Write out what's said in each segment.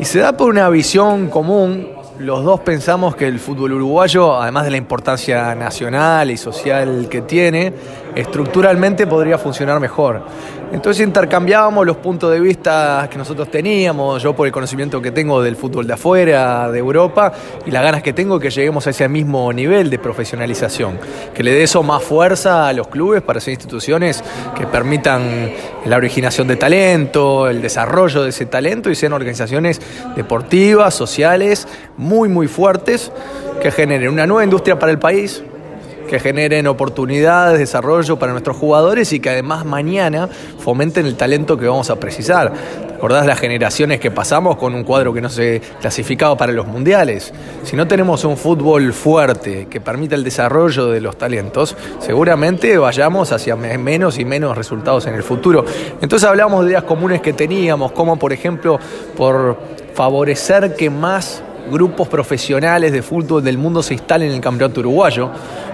Y se da por una visión común. Los dos pensamos que el fútbol uruguayo, además de la importancia nacional y social que tiene, estructuralmente podría funcionar mejor. Entonces intercambiábamos los puntos de vista que nosotros teníamos, yo por el conocimiento que tengo del fútbol de afuera, de Europa, y las ganas que tengo que lleguemos a ese mismo nivel de profesionalización, que le dé eso más fuerza a los clubes para ser instituciones que permitan la originación de talento, el desarrollo de ese talento y sean organizaciones deportivas, sociales, muy, muy fuertes que generen una nueva industria para el país, que generen oportunidades, desarrollo para nuestros jugadores y que además mañana fomenten el talento que vamos a precisar. ¿Te acordás las generaciones que pasamos con un cuadro que no se clasificaba para los mundiales? Si no tenemos un fútbol fuerte que permita el desarrollo de los talentos, seguramente vayamos hacia menos y menos resultados en el futuro. Entonces hablamos de ideas comunes que teníamos, como por ejemplo por favorecer que más grupos profesionales de fútbol del mundo se instalen en el campeonato uruguayo,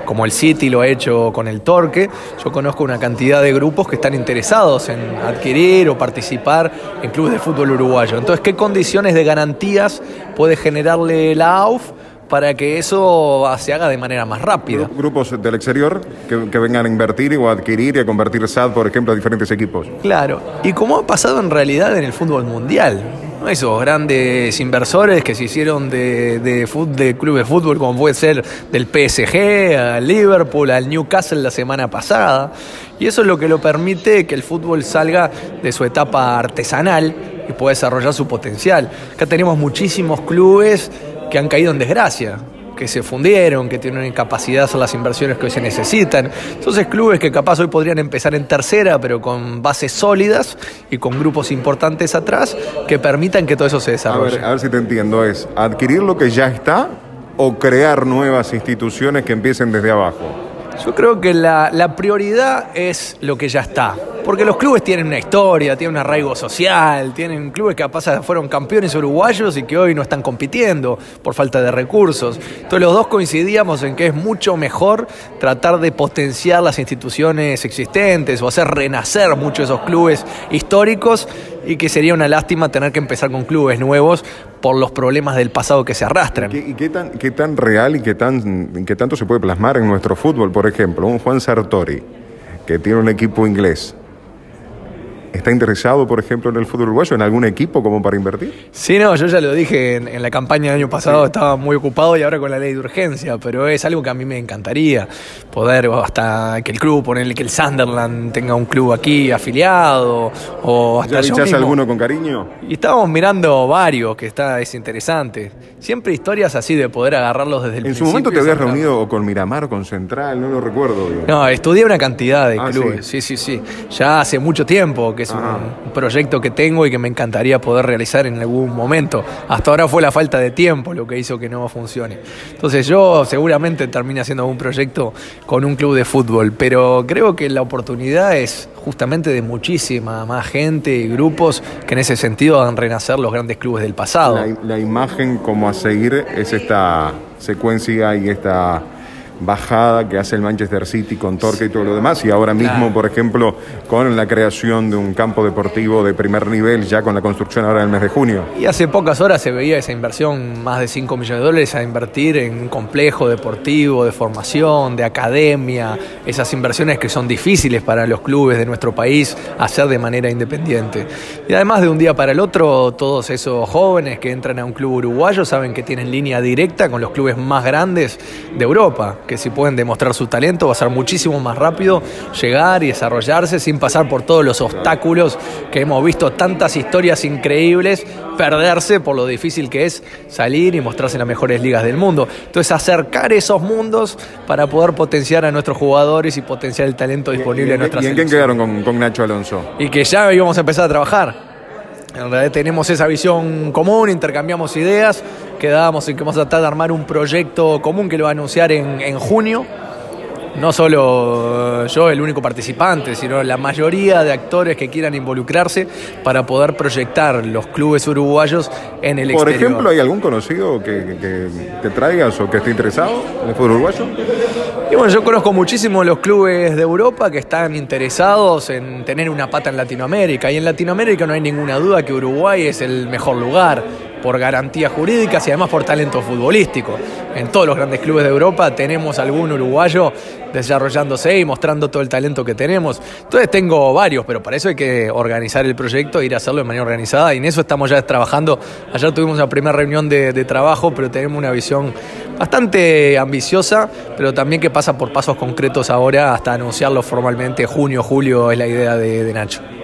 como el City lo ha hecho con el Torque. Yo conozco una cantidad de grupos que están interesados en adquirir o participar en clubes de fútbol uruguayo. Entonces, ¿qué condiciones de garantías puede generarle la AUF? para que eso se haga de manera más rápida. Grupos del exterior que, que, vengan a invertir o a adquirir y a convertir SAD, por ejemplo, a diferentes equipos. Claro, y como ha pasado en realidad en el fútbol mundial esos grandes inversores que se hicieron de, de, de clubes de fútbol, como puede ser del PSG, al Liverpool, al Newcastle la semana pasada. Y eso es lo que lo permite que el fútbol salga de su etapa artesanal y pueda desarrollar su potencial. Acá tenemos muchísimos clubes que han caído en desgracia que se fundieron, que tienen capacidad de hacer las inversiones que hoy se necesitan. Entonces clubes que capaz hoy podrían empezar en tercera, pero con bases sólidas y con grupos importantes atrás que permitan que todo eso se desarrolle. A ver, a ver si te entiendo, ¿es adquirir lo que ya está o crear nuevas instituciones que empiecen desde abajo? Yo creo que la, la, prioridad es lo que ya está. Porque los clubes tienen una historia, tienen un arraigo social, tienen clubes que capaz fueron campeones uruguayos y que hoy no están compitiendo por falta de recursos. Entonces los dos coincidíamos en que es mucho mejor tratar de potenciar las instituciones existentes o hacer renacer muchos de esos clubes históricos y que sería una lástima tener que empezar con clubes nuevos por los problemas del pasado que se arrastran. ¿Y qué, tan, qué tan real y qué, tan, qué tanto se puede plasmar en nuestro fútbol? Por ejemplo, un Juan Sartori, que tiene un equipo inglés, ¿Está interesado, por ejemplo, en el fútbol uruguayo, en algún equipo como para invertir? Sí, no, yo ya lo dije en, la campaña del año pasado, estaba muy ocupado y ahora con la ley de urgencia, pero es algo que a mí me encantaría, poder hasta que el club, ponerle que el Sunderland tenga un club aquí afiliado, o hasta ¿Ya alguno con cariño? Y estábamos mirando varios, que está, es interesante. Siempre historias así de poder agarrarlos desde el ¿En principio. En su momento te habías reunido o con Miramar o con Central, no lo recuerdo. No, estudié una cantidad de ah, clubes, sí, sí, sí. Ya hace mucho tiempo que es un, proyecto que tengo y que me encantaría poder realizar en algún momento. Hasta ahora fue la falta de tiempo lo que hizo que no funcione. Entonces yo seguramente termine haciendo un proyecto con un club de fútbol, pero creo que la oportunidad es justamente de muchísima más gente y grupos que en ese sentido hagan renacer los grandes clubes del pasado. La, la imagen como a seguir es esta secuencia y esta bajada que hace el Manchester City con Torque y todo lo demás, y ahora mismo, por ejemplo, con la creación de un campo deportivo de primer nivel, ya con la construcción ahora del mes de junio. Y hace pocas horas se veía esa inversión, más de 5 millones de dólares a invertir en un complejo deportivo, de formación, de academia, esas inversiones que son difíciles para los clubes de nuestro país hacer de manera independiente. Y además de un día para el otro, todos esos jóvenes que entran a un club uruguayo saben que tienen línea directa con los clubes más grandes de Europa que si pueden demostrar su talento va a ser muchísimo más rápido llegar y desarrollarse sin pasar por todos los obstáculos que hemos visto tantas historias increíbles perderse por lo difícil que es salir y mostrarse en las mejores ligas del mundo. Entonces acercar esos mundos para poder potenciar a nuestros jugadores y potenciar el talento disponible en nuestra ¿Y en quién quedaron con, con Nacho Alonso? Y que ya íbamos a empezar a trabajar. En realidad tenemos esa visión común, intercambiamos ideas, quedábamos en que vamos a tratar de armar un proyecto común que lo va a anunciar en, en junio no solo eh, yo el único participante, sino la mayoría de actores que quieran involucrarse para poder proyectar los clubes uruguayos en el Por exterior. Por ejemplo, ¿hay algún conocido que, que, te traigas o que esté interesado en el fútbol uruguayo? Y bueno, yo conozco muchísimo los clubes de Europa que están interesados en tener una pata en Latinoamérica. Y en Latinoamérica no hay ninguna duda que Uruguay es el mejor lugar por garantías jurídicas y además por talento futbolístico. En todos los grandes clubes de Europa tenemos algún uruguayo desarrollándose y mostrando todo el talento que tenemos. Entonces tengo varios, pero para eso hay que organizar el proyecto e ir a hacerlo de manera organizada y en eso estamos ya trabajando. Ayer tuvimos la primera reunión de, trabajo, pero tenemos una visión bastante ambiciosa, pero también que pasa por pasos concretos ahora hasta anunciarlo formalmente. Junio, julio es la idea de, de Nacho.